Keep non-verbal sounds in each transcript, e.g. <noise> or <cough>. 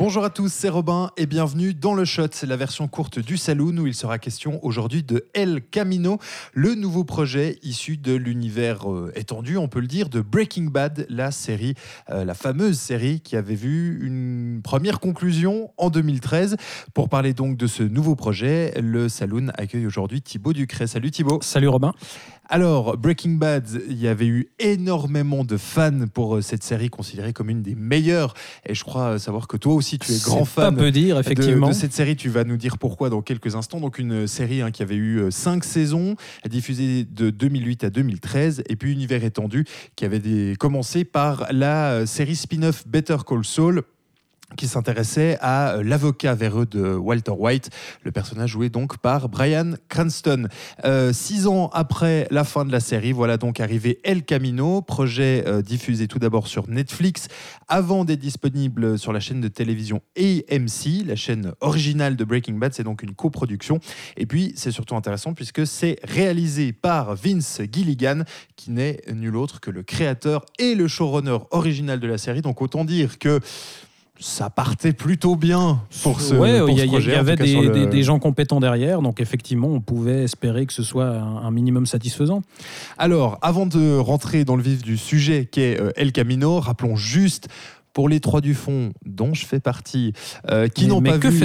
Bonjour à tous, c'est Robin et bienvenue dans le Shot. C'est la version courte du Saloon où il sera question aujourd'hui de El Camino, le nouveau projet issu de l'univers euh, étendu, on peut le dire, de Breaking Bad, la série, euh, la fameuse série qui avait vu une première conclusion en 2013. Pour parler donc de ce nouveau projet, le Saloon accueille aujourd'hui Thibaut Ducret. Salut Thibaut. Salut Robin. Alors, Breaking Bad, il y avait eu énormément de fans pour euh, cette série considérée comme une des meilleures. Et je crois savoir que toi aussi, tu es grand C'est pas fan peu dire, effectivement. de cette série. Tu vas nous dire pourquoi dans quelques instants. Donc, une série hein, qui avait eu euh, cinq saisons, diffusée de 2008 à 2013. Et puis, Univers étendu, qui avait des- commencé par la euh, série spin-off Better Call Saul qui s'intéressait à euh, l'avocat véreux de Walter White, le personnage joué donc par Brian Cranston. Euh, six ans après la fin de la série, voilà donc arrivé El Camino, projet euh, diffusé tout d'abord sur Netflix, avant d'être disponible sur la chaîne de télévision AMC, la chaîne originale de Breaking Bad, c'est donc une coproduction. Et puis c'est surtout intéressant puisque c'est réalisé par Vince Gilligan, qui n'est nul autre que le créateur et le showrunner original de la série. Donc autant dire que ça partait plutôt bien pour ce, ouais, pour il y, ce a- il y projet, en avait des, sur le- des- des gens compétents derrière, donc effectivement, on pouvait espérer que ce soit un, un minimum satisfaisant. Alors, avant de rentrer dans le vif du sujet qu'est euh, El Camino, rappelons juste pour les trois du fond, dont je fais partie, euh, n'ont pas vu,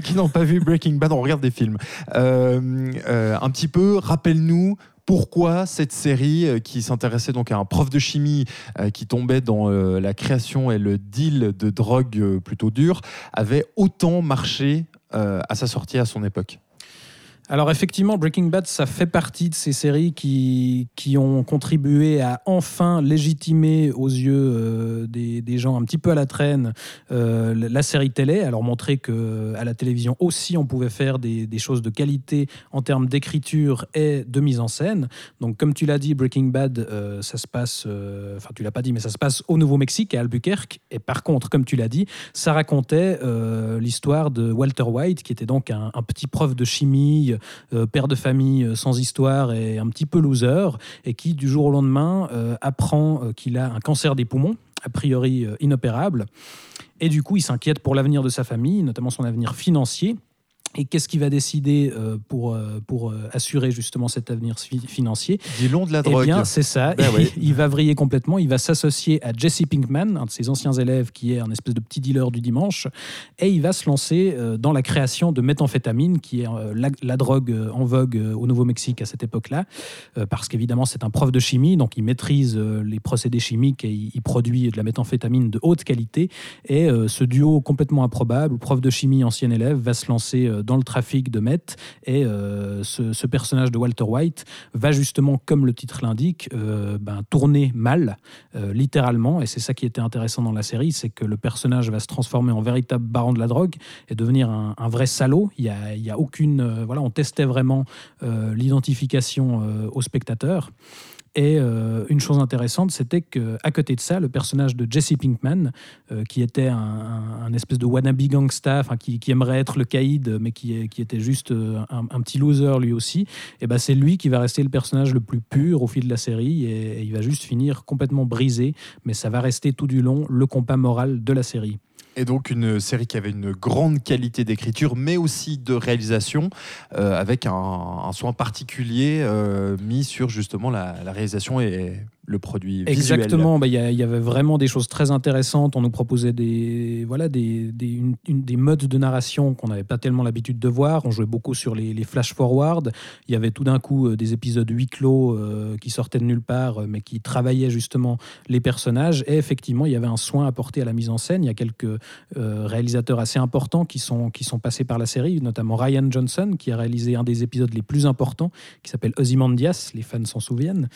<laughs> qui n'ont pas vu Breaking Bad, on regarde des films. Euh, euh, un petit peu, rappelle-nous. Pourquoi cette série euh, qui s'intéressait donc à un prof de chimie euh, qui tombait dans euh, la création et le deal de drogue plutôt dure avait autant marché à sa sortie à son époque? Alors effectivement, Breaking Bad, ça fait partie de ces séries qui, qui ont contribué à enfin légitimer aux yeux euh, des, des gens un petit peu à la traîne euh, la série télé, alors montrer que à la télévision aussi on pouvait faire des, des choses de qualité en termes d'écriture et de mise en scène. Donc comme tu l'as dit, Breaking Bad, euh, ça se passe, euh, enfin tu l'as pas dit, mais ça se passe au Nouveau-Mexique, à Albuquerque. Et par contre, comme tu l'as dit, ça racontait euh, l'histoire de Walter White, qui était donc un petit prof de chimie, euh, père de famille euh, sans histoire et un petit peu loser, et qui du jour au lendemain euh, apprend qu'il a un cancer des poumons, a priori inopérable. Et du coup, il s'inquiète pour l'avenir de sa famille, notamment son avenir financier. Et qu'est-ce qu'il va décider euh, pour, euh, pour euh, assurer justement cet avenir fi- financier? Dis-le de la eh drogue. bien, c'est ça. Ben <laughs> il va vriller complètement. Il va s'associer à Jesse Pinkman, un de ses anciens élèves qui est un espèce de petit dealer du dimanche. Et il va se lancer dans la création de méthamphétamine, qui est la, la drogue en vogue au Nouveau-Mexique à cette époque-là. Parce qu'évidemment, c'est un prof de chimie, donc il maîtrise les procédés chimiques et il, produit de la méthamphétamine de haute qualité. Et ce duo complètement improbable, prof de chimie, ancien élève, va se lancer dans le trafic de meth. Et euh, ce, personnage de Walter White va justement, comme le titre l'indique, euh, ben, tourner mal, euh, littéralement. Et c'est ça qui était intéressant dans la série, c'est que le personnage va se transformer en véritable baron de la drogue et devenir un, vrai salaud. Il y a, il y a aucune, voilà, on testait vraiment l'identification euh, au spectateur. Et euh, une chose intéressante, c'était qu'à côté de ça, le personnage de Jesse Pinkman, euh, qui était un, espèce de wannabe gangsta, qui, qui aimerait être le caïd, mais qui, qui était juste euh, un, petit loser lui aussi, et ben c'est lui qui va rester le personnage le plus pur au fil de la série, et il va juste finir complètement brisé, mais ça va rester tout du long le compas moral de la série. Et donc une série qui avait une grande qualité d'écriture, mais aussi de réalisation, euh, avec un, soin particulier euh, mis sur justement la réalisation et le produit visuel. Exactement, bah, il y, avait vraiment des choses très intéressantes. On nous proposait des, voilà, des, des, modes de narration qu'on n'avait pas tellement l'habitude de voir. On jouait beaucoup sur les, flash-forward. Il y avait tout d'un coup euh, des épisodes huis clos euh, qui sortaient de nulle part, euh, mais qui travaillaient justement les personnages. Et effectivement, il y avait un soin apporté à la mise en scène. Il y a quelques réalisateurs assez importants qui sont, qui sont passés par la série, notamment Ryan Johnson, qui a réalisé un des épisodes les plus importants, qui s'appelle Ozymandias, les fans s'en souviennent.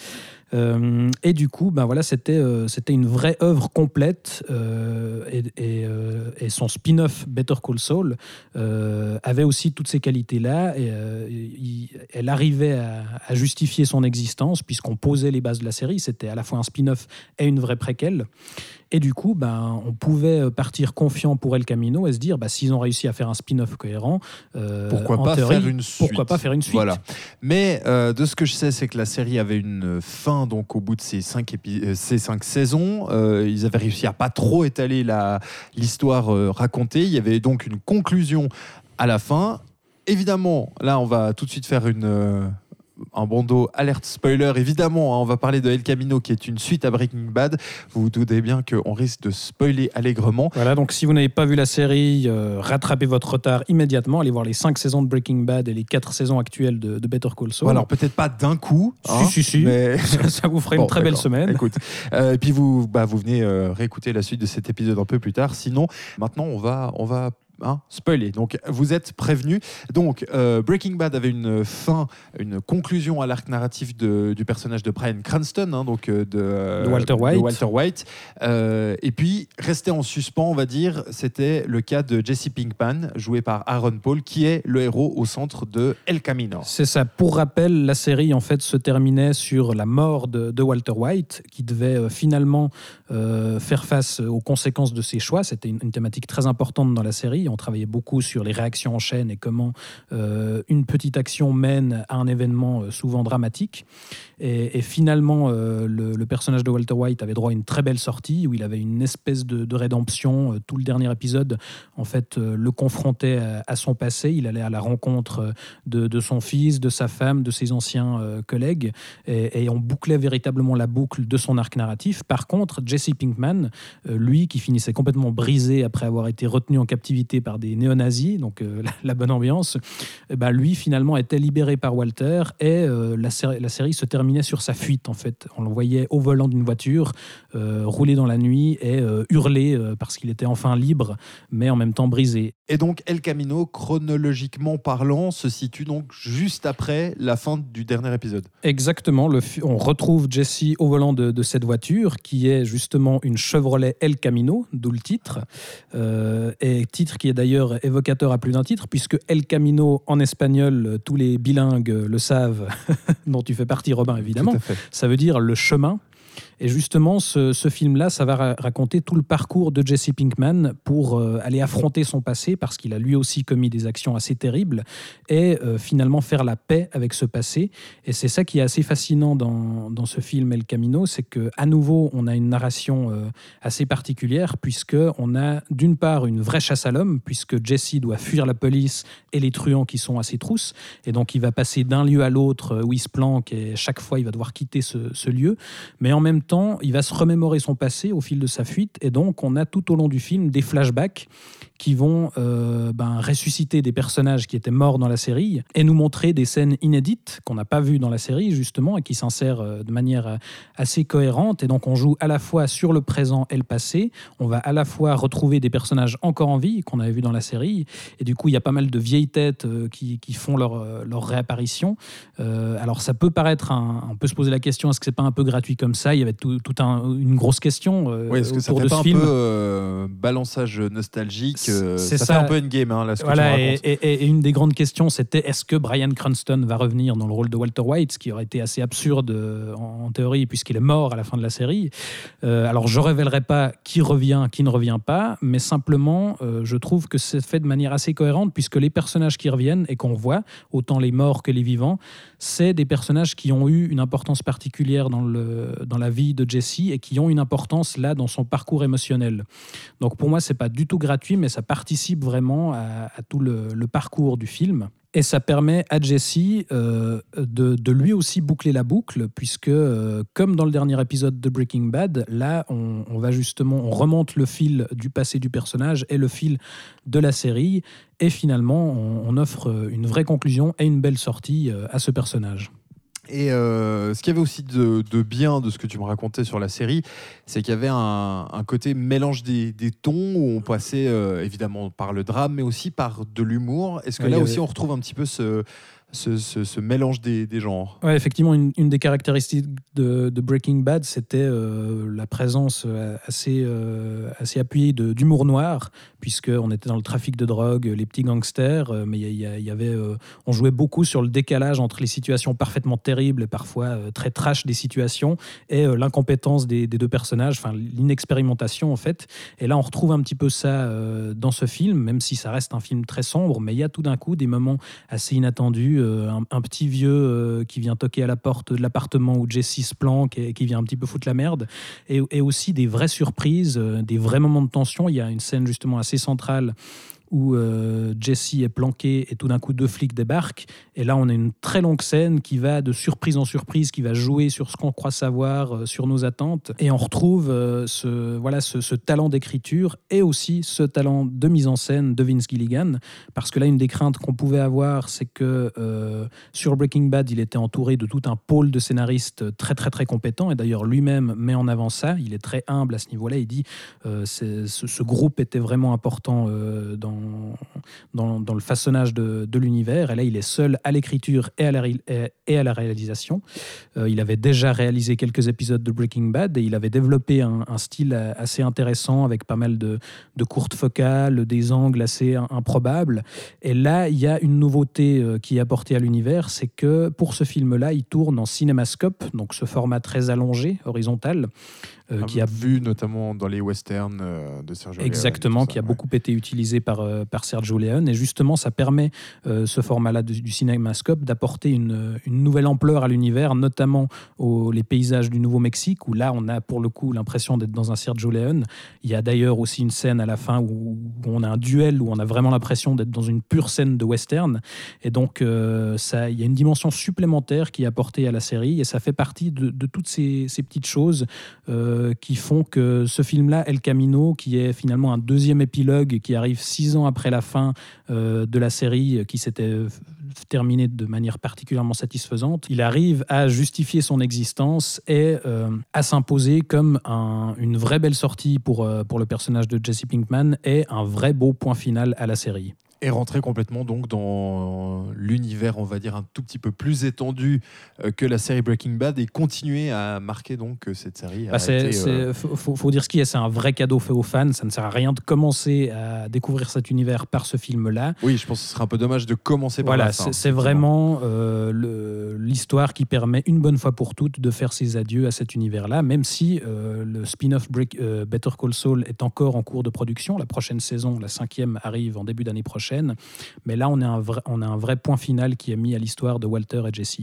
Et du coup, ben voilà, c'était euh, c'était une vraie œuvre complète euh, et, et, euh, et son spin-off Better Call Saul avait aussi toutes ces qualités-là. Et il- elle arrivait à, à justifier son existence puisqu'on posait les bases de la série. C'était à la fois un spin-off et une vraie préquelle. Et du coup, ben, on pouvait partir confiant pour El Camino et se dire, bah, s'ils ont réussi à faire un spin-off cohérent, euh, Pourquoi en pas théorie, faire une suite Pourquoi pas faire une suite Voilà. Mais euh, de ce que je sais, c'est que la série avait une fin donc au bout de ces cinq, épi- euh, ces cinq saisons. Euh, ils avaient réussi à pas trop étaler l'histoire euh, racontée. Il y avait donc une conclusion à la fin. Évidemment, là, on va tout de suite faire une. Un bandeau alerte spoiler, évidemment, hein, on va parler de El Camino qui est une suite à Breaking Bad. Vous vous doutez bien qu'on risque de spoiler allègrement. Voilà, donc si vous n'avez pas vu la série, euh, rattrapez votre retard immédiatement. Allez voir les 5 saisons de Breaking Bad et les 4 saisons actuelles de, de Better Call Saul. Bon, alors peut-être pas d'un coup, hein, Si, si, si. mais <laughs> ça, ça vous ferait Bon, une très belle semaine. Écoute, euh, et puis vous, bah, vous venez euh, réécouter la suite de cet épisode un peu plus tard. Sinon, maintenant, on va, on va hein, spoiler. Donc, vous êtes prévenus. Donc, euh, Breaking Bad avait une fin, une conclusion à l'arc narratif de- du personnage de Brian Cranston, hein, donc euh, de, euh, De Walter White. Walter White. Euh, et puis, resté en suspens, on va dire, c'était le cas de Jesse Pinkman, joué par Aaron Paul, qui est le héros au centre de El Camino. C'est ça. Pour rappel, la série en fait se terminait sur la mort de, de Walter White, qui devait euh, finalement euh, faire face aux conséquences de ses choix. C'était une, thématique très importante dans la série. On travaillait beaucoup sur les réactions en chaîne et comment euh, une petite action mène à un événement euh, souvent dramatique. Et, finalement, le, personnage de Walter White avait droit à une très belle sortie où il avait une espèce de, de rédemption. Tout le dernier épisode, en fait, le confrontait à, son passé. Il allait à la rencontre de, son fils, de sa femme, de ses anciens collègues, et, et on bouclait véritablement la boucle de son arc narratif. Par contre, Jesse Pinkman, euh, lui, qui finissait complètement brisé après avoir été retenu en captivité par des néo-nazis, donc euh, <laughs> la, la bonne ambiance, eh ben, lui, finalement, était libéré par Walter, et euh, la, série, la série se terminait sur sa fuite, en fait. On le voyait au volant d'une voiture, rouler dans la nuit et hurler parce qu'il était enfin libre, mais en même temps brisé. Et donc El Camino, chronologiquement parlant, se situe donc juste après la fin du dernier épisode. Exactement, le on retrouve Jesse au volant de, de cette voiture qui est justement une Chevrolet El Camino, d'où le titre, Euh, et titre qui est d'ailleurs évocateur à plus d'un titre, puisque El Camino en espagnol, tous les bilingues le savent, <laughs> dont tu fais partie Robin évidemment, ça veut dire le chemin. Et justement, ce, film-là, ça va ra- raconter tout le parcours de Jesse Pinkman pour euh, aller affronter son passé, parce qu'il a lui aussi commis des actions assez terribles, et euh, finalement faire la paix avec ce passé. Et c'est ça qui est assez fascinant dans, ce film El Camino, c'est que à nouveau, on a une narration euh, assez particulière, puisque on a d'une part une vraie chasse à l'homme, puisque Jesse doit fuir la police et les truands qui sont à ses trousses, et donc il va passer d'un lieu à l'autre où il se planque, et chaque fois il va devoir quitter ce, lieu. Mais en même il va se remémorer son passé au fil de sa fuite, et donc on a tout au long du film des flashbacks qui vont euh, ben, ressusciter des personnages qui étaient morts dans la série et nous montrer des scènes inédites qu'on n'a pas vues dans la série justement et qui s'insèrent euh, de manière euh, assez cohérente. Et donc on joue à la fois sur le présent et le passé. On va à la fois retrouver des personnages encore en vie qu'on avait vus dans la série. Et du coup, il y a pas mal de vieilles têtes qui, qui font leur, leur réapparition. Euh, alors ça peut paraître, un- on peut se poser la question, est-ce que c'est pas un peu gratuit comme ça? Il y avait tout, tout un- une grosse question euh, Oui, est-ce que ça fait de pas ce un film. peu euh, balançage nostalgique C'est ça, ça. fait un peu endgame, hein, là, ce que Voilà, tu et, racontes. et- et une des grandes questions, c'était est-ce que Brian Cranston va revenir dans le rôle de Walter White, ce qui aurait été assez absurde euh, en, en théorie, puisqu'il est mort à la fin de la série. Euh, alors, je révélerai pas qui revient, qui ne revient pas, mais simplement, euh, je trouve que c'est fait de manière assez cohérente, puisque les personnages qui reviennent et qu'on voit, autant les morts que les vivants, c'est des personnages qui ont eu une importance particulière dans, le, dans la vie de Jesse et qui ont une importance là dans son parcours émotionnel. Donc pour moi, c'est pas du tout gratuit, mais ça participe vraiment à, tout le, parcours du film. Et ça permet à Jesse euh, de, lui aussi boucler la boucle, puisque, euh, comme dans le dernier épisode de Breaking Bad, là, on, va justement, on remonte le fil du passé du personnage et le fil de la série, et finalement, on, on offre une vraie conclusion et une belle sortie euh, à ce personnage. Et euh, ce qu'il y avait aussi de, de bien de ce que tu me racontais sur la série, c'est qu'il y avait un, un côté mélange des, des tons où on passait euh, évidemment par le drame, mais aussi par de l'humour. Est-ce que là aussi avait- on retrouve un petit peu ce, ce, mélange des, genres. Ouais, effectivement, une, des caractéristiques de, Breaking Bad, c'était euh, la présence euh, assez, euh, assez appuyée d'humour noir, puisqu'on était dans le trafic de drogue, les petits gangsters, mais il y, avait, on jouait beaucoup sur le décalage entre les situations parfaitement terribles et parfois très trash des situations et l'incompétence des, des deux personnages, enfin l'inexpérimentation en fait. Et là, on retrouve un petit peu ça dans ce film, même si ça reste un film très sombre, mais il y a tout d'un coup des moments assez inattendus. Euh, un, petit vieux euh, qui vient toquer à la porte de l'appartement où Jesse se planque et qui vient un petit peu foutre la merde. Et, et aussi des vraies surprises, euh, des vrais moments de tension. Il y a une scène justement assez centrale où euh, Jesse est planqué et tout d'un coup deux flics débarquent. Et là, on a une très longue scène qui va de surprise en surprise, qui va jouer sur ce qu'on croit savoir, euh, sur nos attentes. Et on retrouve euh, ce, voilà, ce, talent d'écriture et aussi ce talent de mise en scène de Vince Gilligan. Parce que là, une des craintes qu'on pouvait avoir, c'est que sur Breaking Bad, il était entouré de tout un pôle de scénaristes très, très, très compétents. Et d'ailleurs, lui-même met en avant ça. Il est très humble à ce niveau-là. Il dit ce, ce groupe était vraiment important euh, dans, dans, dans le façonnage de, de l'univers. Et là, il est seul à l'écriture et, à la ré- et- et à la réalisation. Euh, il avait déjà réalisé quelques épisodes de Breaking Bad et il avait développé un, un style assez intéressant avec pas mal de, de courtes focales, des angles assez im- improbables. Et là, il y a une nouveauté euh, qui est apportée à l'univers, c'est que pour ce film-là, il tourne en cinémascope, donc ce format très allongé, horizontal, euh, qui a vu notamment dans les westerns euh, de Sergio Exactement, qui a ouais. beaucoup été utilisé par, par Sergio Leone. Et justement, ça permet, euh, ce format-là du, du cinémascope, d'apporter une, nouvelle ampleur à l'univers, notamment aux, les paysages du Nouveau-Mexique, où là, on a pour le coup l'impression d'être dans un Sergio Leone. Il y a d'ailleurs aussi une scène à la fin où, on a un duel, où on a vraiment l'impression d'être dans une pure scène de western. Et donc, euh, ça, il y a une dimension supplémentaire qui est apportée à la série, et ça fait partie de, toutes ces, ces petites choses euh, qui font que ce film-là, El Camino, qui est finalement un deuxième épilogue qui arrive six ans après la fin euh, de la série, euh, qui s'était euh, terminée de manière particulièrement satisfaisante, il arrive à justifier son existence et à s'imposer comme un- une vraie belle sortie pour, pour le personnage de Jesse Pinkman et un vrai beau point final à la série. Et rentrer complètement donc dans l'univers, on va dire, un tout petit peu plus étendu euh, que la série Breaking Bad et continuer à marquer donc que cette série a Bah, c'est- euh, faut, dire ce qui est, c'est un vrai cadeau fait aux fans. Ça ne sert à rien de commencer à découvrir cet univers par ce film-là. Oui, je pense que ce serait un peu dommage de commencer par Voilà, fin. c'est vraiment euh, l'histoire qui permet une bonne fois pour toutes de faire ses adieux à cet univers-là, même si euh, le spin-off euh, Better Call Saul est encore en cours de production. La prochaine saison, la cinquième, arrive en début d'année prochaine. Mais là, on a, un vrai, on a un vrai point final qui est mis à l'histoire de Walter et Jesse.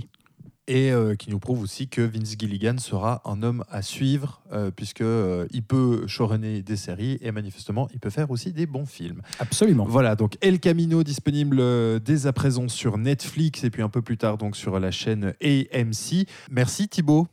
Et euh, qui nous prouve aussi que Vince Gilligan sera un homme à suivre, euh, puisque euh, il peut showrunner des séries et manifestement il peut faire aussi des bons films. Absolument. Voilà, donc El Camino disponible euh, dès à présent sur Netflix et puis un peu plus tard donc sur la chaîne AMC. Merci Thibaut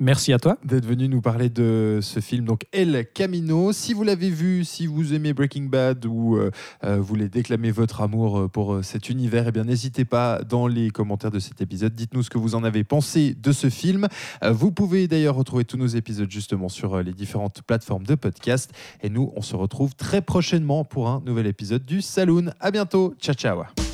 Merci à toi. d'être venu nous parler de ce film, donc El Camino. Si vous l'avez vu, si vous aimez Breaking Bad ou euh, euh, voulez déclamer votre amour euh, pour cet univers, eh bien n'hésitez pas dans les commentaires de cet épisode. Dites-nous ce que vous en avez pensé de ce film. Vous pouvez d'ailleurs retrouver tous nos épisodes justement sur les différentes plateformes de podcast. Et nous, on se retrouve très prochainement pour un nouvel épisode du Saloon. À bientôt. Ciao, ciao.